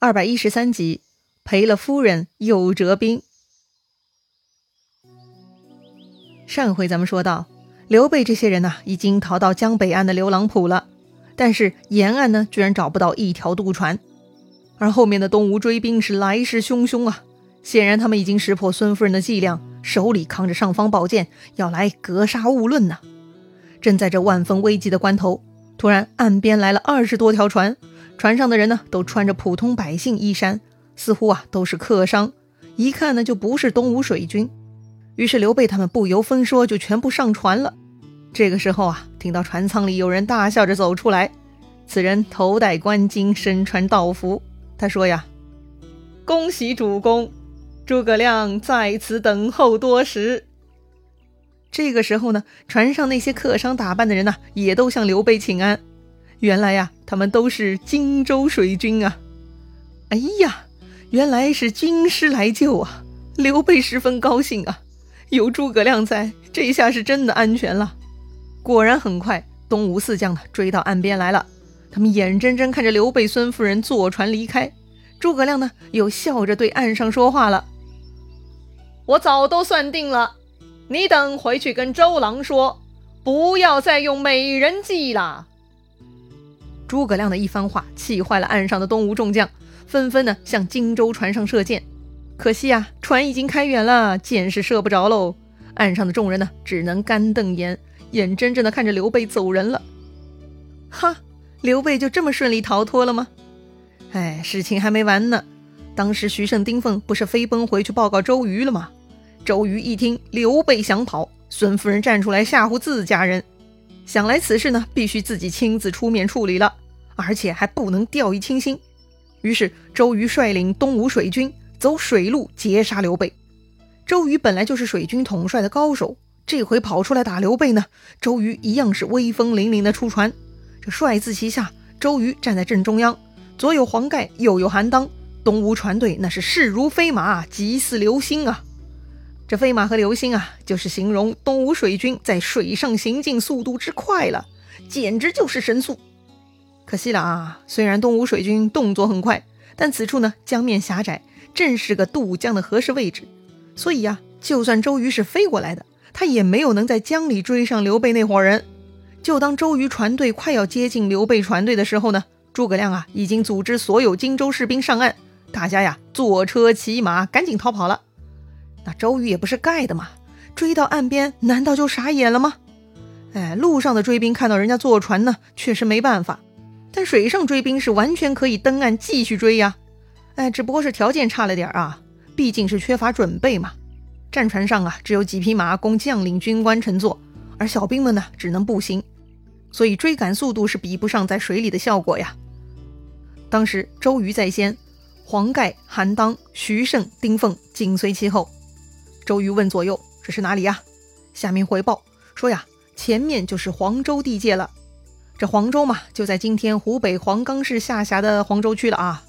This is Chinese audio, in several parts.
二百一十三集，赔了夫人又折兵。上回咱们说到，刘备这些人呢，已经逃到江北岸的刘郎浦了，但是沿岸呢，居然找不到一条渡船。而后面的东吴追兵是来势汹汹啊，显然他们已经识破孙夫人的伎俩，手里扛着尚方宝剑，要来格杀勿论呐。正在这万分危急的关头，突然岸边来了二十多条船。船上的人呢，都穿着普通百姓衣衫，似乎啊都是客商，一看呢就不是东吴水军。于是刘备他们不由分说就全部上船了。这个时候啊，听到船舱里有人大笑着走出来，此人头戴冠巾，身穿道服。他说呀：“恭喜主公，诸葛亮在此等候多时。”这个时候呢，船上那些客商打扮的人呢，也都向刘备请安。原来呀，他们都是荆州水军啊！哎呀，原来是军师来救啊！刘备十分高兴啊，有诸葛亮在，这下是真的安全了。果然，很快东吴四将呢追到岸边来了，他们眼睁睁看着刘备、孙夫人坐船离开。诸葛亮呢又笑着对岸上说话了：“我早都算定了，你等回去跟周郎说，不要再用美人计了。”诸葛亮的一番话气坏了岸上的东吴众将，纷纷呢向荆州船上射箭。可惜啊，船已经开远了，箭是射不着喽。岸上的众人呢，只能干瞪眼，眼睁睁的看着刘备走人了。哈，刘备就这么顺利逃脱了吗？哎，事情还没完呢。当时徐盛、丁奉不是飞奔回去报告周瑜了吗？周瑜一听刘备想跑，孙夫人站出来吓唬自家人。想来此事呢，必须自己亲自出面处理了，而且还不能掉以轻心。于是周瑜率领东吴水军走水路截杀刘备。周瑜本来就是水军统帅的高手，这回跑出来打刘备呢，周瑜一样是威风凛凛的出船。这帅字旗下，周瑜站在正中央，左有黄盖，右有韩当，东吴船队那是势如飞马，急似流星啊！这飞马和流星啊，就是形容东吴水军在水上行进速度之快了，简直就是神速。可惜了啊，虽然东吴水军动作很快，但此处呢江面狭窄，正是个渡江的合适位置，所以呀，就算周瑜是飞过来的，他也没有能在江里追上刘备那伙人。就当周瑜船队快要接近刘备船队的时候呢，诸葛亮啊已经组织所有荆州士兵上岸，大家呀坐车骑马赶紧逃跑了。那周瑜也不是盖的嘛，追到岸边难道就傻眼了吗？哎，路上的追兵看到人家坐船呢，确实没办法；但水上追兵是完全可以登岸继续追呀。哎，只不过是条件差了点啊，毕竟是缺乏准备嘛。战船上啊，只有几匹马供将领、军官乘坐，而小兵们呢，只能步行，所以追赶速度是比不上在水里的效果呀。当时周瑜在先，黄盖、韩当、徐盛、丁奉紧随其后。周瑜问左右：“这是哪里呀？”下面回报说：“呀，前面就是黄州地界了。这黄州嘛，就在今天湖北黄冈市下辖的黄州区了啊。”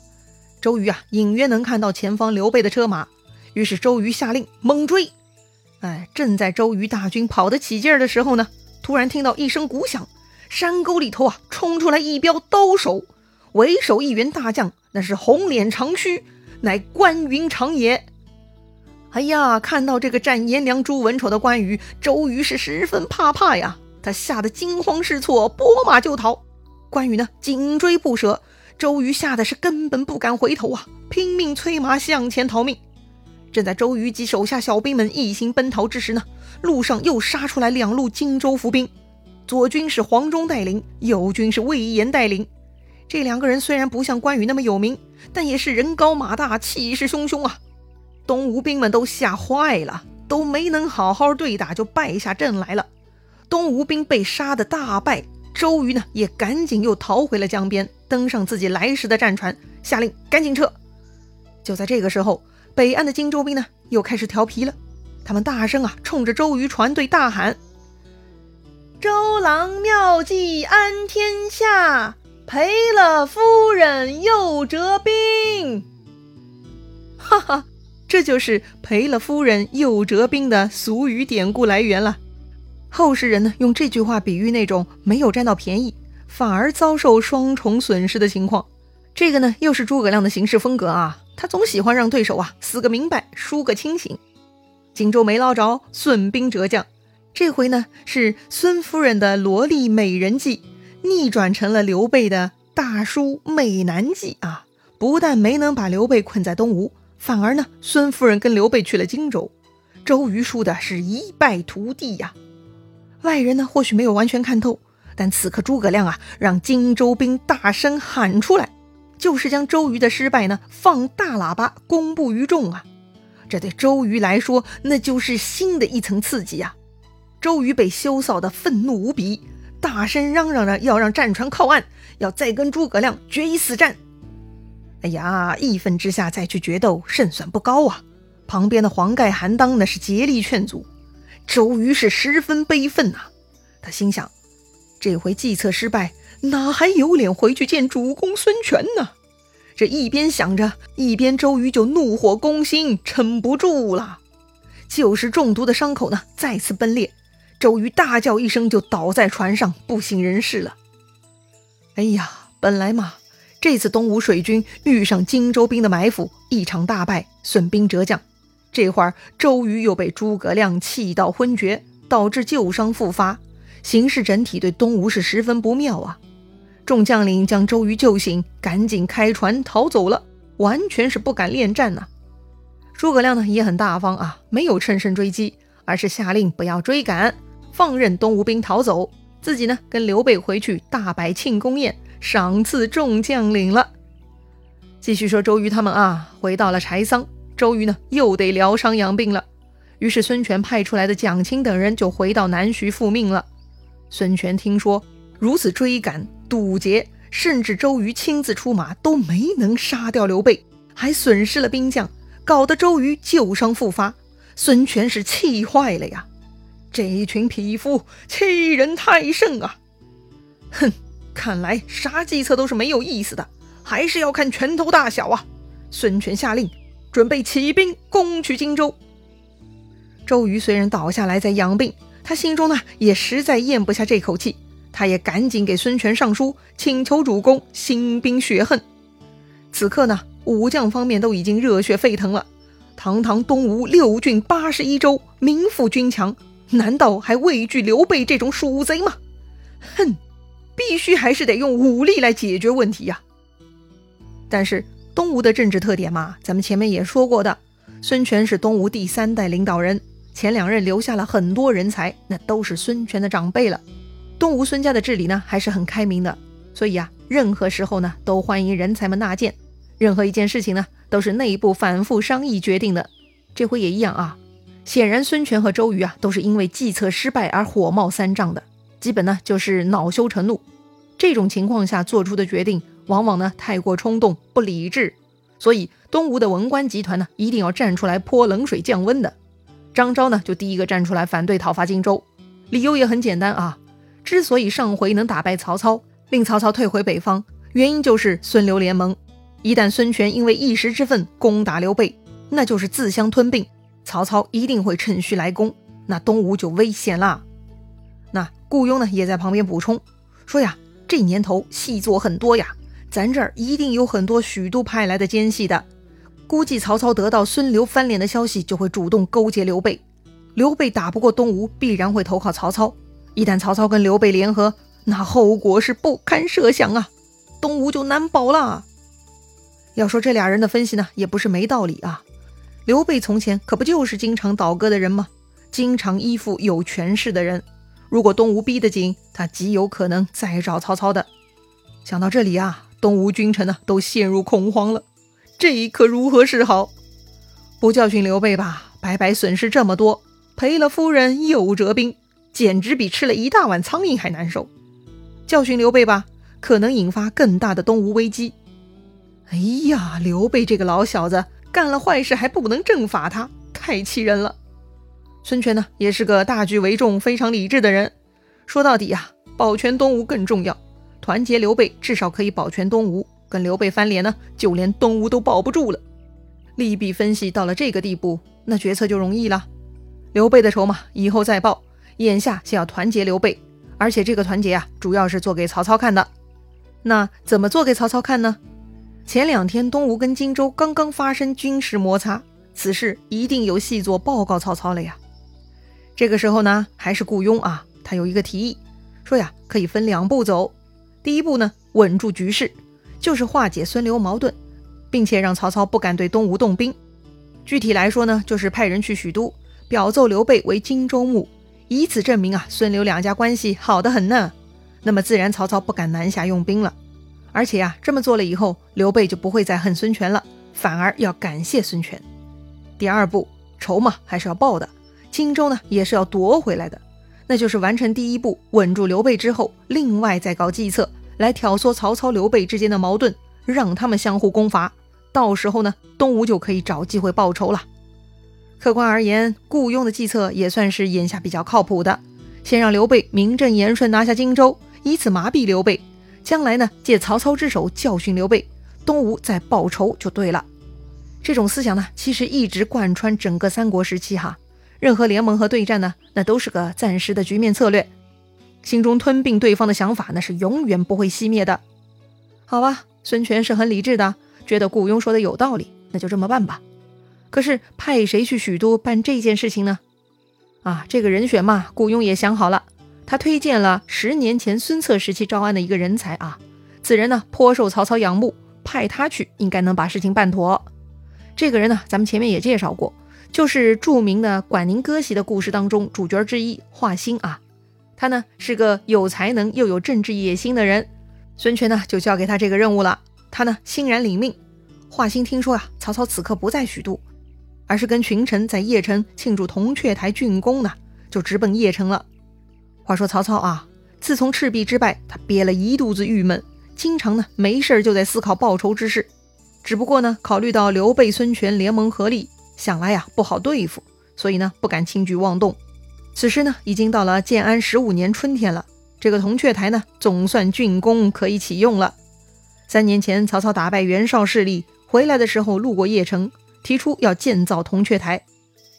周瑜啊，隐约能看到前方刘备的车马，于是周瑜下令猛追。哎，正在周瑜大军跑得起劲儿的时候呢，突然听到一声鼓响，山沟里头啊，冲出来一彪刀手，为首一员大将，那是红脸长须，乃关云长也。哎呀，看到这个战颜良、诛文丑的关羽，周瑜是十分怕怕呀。他吓得惊慌失措，拨马就逃。关羽呢，紧追不舍。周瑜吓得是根本不敢回头啊，拼命催马向前逃命。正在周瑜及手下小兵们一心奔逃之时呢，路上又杀出来两路荆州伏兵，左军是黄忠带领，右军是魏延带领。这两个人虽然不像关羽那么有名，但也是人高马大，气势汹汹啊。东吴兵们都吓坏了，都没能好好对打，就败下阵来了。东吴兵被杀的大败，周瑜呢也赶紧又逃回了江边，登上自己来时的战船，下令赶紧撤。就在这个时候，北岸的荆州兵呢又开始调皮了，他们大声啊冲着周瑜船队大喊：“周郎妙计安天下，赔了夫人又折兵。”哈哈。这就是赔了夫人又折兵的俗语典故来源了。后世人呢用这句话比喻那种没有占到便宜，反而遭受双重损失的情况。这个呢，又是诸葛亮的行事风格啊，他总喜欢让对手啊死个明白，输个清醒。荆州没捞着，损兵折将。这回呢，是孙夫人的萝莉美人计逆转成了刘备的大叔美男计啊！不但没能把刘备困在东吴，反而呢，孙夫人跟刘备去了荆州，周瑜输的是一败涂地呀。外人呢，或许没有完全看透，但此刻诸葛亮啊，让荆州兵大声喊出来，就是将周瑜的失败呢，放大喇叭公布于众啊！这对周瑜来说，那就是新的一层刺激呀！周瑜被羞臊的愤怒无比，大声嚷嚷着要让战船靠岸，要再跟诸葛亮决一死战。哎呀，义愤之下再去决斗，胜算不高啊！旁边的黄盖、韩当那是竭力劝阻，周瑜是十分悲愤呐。他心想，这回计策失败，哪还有脸回去见主公孙权呢？这一边想着，一边周瑜就怒火攻心，撑不住了。就是中毒的伤口呢，再次崩裂。周瑜大叫一声，就倒在船上，不省人事了。哎呀，本来嘛，这次东吴水军遇上荆州兵的埋伏，一场大败，损兵折将。这会儿周瑜又被诸葛亮气到昏厥，导致旧伤复发，形势整体对东吴是十分不妙啊。众将领将周瑜救醒，赶紧开船逃走了，完全是不敢恋战呐。诸葛亮呢也很大方啊，没有乘胜追击，而是下令不要追赶，放任东吴兵逃走，自己呢跟刘备回去大摆庆功宴，赏赐众将领了。继续说周瑜他们啊，回到了柴桑，周瑜呢又得疗伤养病了，于是孙权派出来的蒋钦等人就回到南徐复命了。孙权听说如此追赶。堵截，甚至周瑜亲自出马都没能杀掉刘备，还损失了兵将，搞得周瑜旧伤复发。孙权是气坏了呀！这一群匹夫欺人太甚啊！哼，看来啥计策都是没有意思的，还是要看拳头大小啊！孙权下令，准备起兵攻取荆州。周瑜虽然倒下来在养病，他心中呢也实在咽不下这口气。他也赶紧给孙权上书，请求主公兴兵雪恨。此刻呢，武将方面都已经热血沸腾了。堂堂东吴六郡八十一州，名副军强，难道还畏惧刘备这种鼠贼吗？哼，必须还是得用武力来解决问题呀。但是东吴的政治特点嘛，咱们前面也说过的，孙权是东吴第三代领导人，前两任留下了很多人才，那都是孙权的长辈了。东吴孙家的治理呢还是很开明的，所以啊，任何时候呢都欢迎人才们纳谏，任何一件事情呢都是内部反复商议决定的。这回也一样啊。显然，孙权和周瑜啊都是因为计策失败而火冒三丈的，基本呢就是恼羞成怒。这种情况下做出的决定，往往呢太过冲动不理智。所以，东吴的文官集团呢一定要站出来泼冷水降温的。张昭呢就第一个站出来反对讨伐荆州，理由也很简单啊。之所以上回能打败曹操，令曹操退回北方，原因就是孙刘联盟。一旦孙权因为一时之愤攻打刘备，那就是自相吞并，曹操一定会趁虚来攻，那东吴就危险了。那顾雍呢，也在旁边补充说呀：“这年头细作很多呀，咱这儿一定有很多许都派来的奸细的。估计曹操得到孙刘翻脸的消息，就会主动勾结刘备。刘备打不过东吴，必然会投靠曹操。”一旦曹操跟刘备联合，那后果是不堪设想啊！东吴就难保了。要说这俩人的分析呢，也不是没道理啊。刘备从前可不就是经常倒戈的人吗？经常依附有权势的人。如果东吴逼得紧，他极有可能再找曹操的。想到这里啊，东吴君臣呢都陷入恐慌了。这可如何是好？不教训刘备吧，白白损失这么多；赔了夫人又折兵。简直比吃了一大碗苍蝇还难受。教训刘备吧，可能引发更大的东吴危机。哎呀，刘备这个老小子干了坏事还不能正法他，太气人了。孙权呢，也是个大局为重、非常理智的人。说到底呀，保全东吴更重要。团结刘备至少可以保全东吴，跟刘备翻脸呢，就连东吴都保不住了。利弊分析到了这个地步，那决策就容易了。刘备的筹码以后再报。眼下先要团结刘备，而且这个团结啊，主要是做给曹操看的。那怎么做给曹操看呢？前两天东吴跟荆州刚刚发生军事摩擦，此事一定有细作报告曹操了呀。这个时候呢，还是雇佣啊，他有一个提议，说呀，可以分两步走。第一步呢，稳住局势，就是化解孙刘矛盾，并且让曹操不敢对东吴动兵。具体来说呢，就是派人去许都，表奏刘备为荆州牧，以此证明啊，孙刘两家关系好得很呢。那么自然曹操不敢南下用兵了。而且呀，这么做了以后，刘备就不会再恨孙权了，反而要感谢孙权。第二步，仇嘛还是要报的。荆州呢，也是要夺回来的，那就是完成第一步，稳住刘备之后，另外再搞计策来挑唆曹操、刘备之间的矛盾，让他们相互攻伐。到时候呢，东吴就可以找机会报仇了。客观而言，雇佣的计策也算是眼下比较靠谱的。先让刘备名正言顺拿下荆州，以此麻痹刘备，将来呢，借曹操之手教训刘备，东吴再报仇就对了。这种思想呢，其实一直贯穿整个三国时期哈。任何联盟和对战呢，那都是个暂时的局面策略。心中吞并对方的想法，那是永远不会熄灭的。好吧，孙权是很理智的，觉得顾雍说的有道理，那就这么办吧。可是派谁去许都办这件事情呢？啊，这个人选嘛，顾雍也想好了，他推荐了十年前孙策时期招安的一个人才啊。此人呢，颇受曹操仰慕，派他去应该能把事情办妥。这个人呢，咱们前面也介绍过。就是著名的管宁割席的故事当中主角之一华歆啊，他呢是个有才能又有政治野心的人，孙权呢就交给他这个任务了，他呢欣然领命。华歆听说啊，曹操此刻不在许都，而是跟群臣在邺城庆祝铜雀台竣工呢，就直奔邺城了。话说曹操啊，自从赤壁之败，他憋了一肚子郁闷，经常呢没事就在思考报仇之事，只不过呢考虑到刘备、孙权联盟合力。想来呀不好对付，所以呢不敢轻举妄动。此时呢已经到了建安十五年春天了，这个铜雀台呢总算竣工可以启用了。三年前曹操打败袁绍势力回来的时候，路过邺城，提出要建造铜雀台。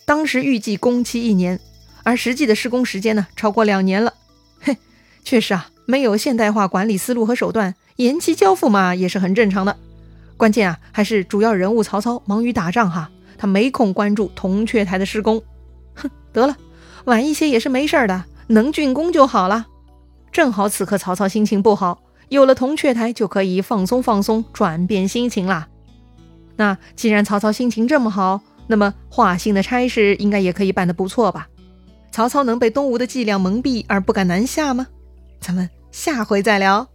当时预计工期一年，而实际的施工时间呢超过两年了。嘿，确实啊，没有现代化管理思路和手段，延期交付嘛也是很正常的。关键啊还是主要人物曹操忙于打仗哈。他没空关注铜雀台的施工，哼，得了，晚一些也是没事的，能竣工就好了。正好此刻曹操心情不好，有了铜雀台就可以放松放松，转变心情啦。那既然曹操心情这么好，那么华歆的差事应该也可以办得不错吧？曹操能被东吴的伎俩蒙蔽而不敢南下吗？咱们下回再聊。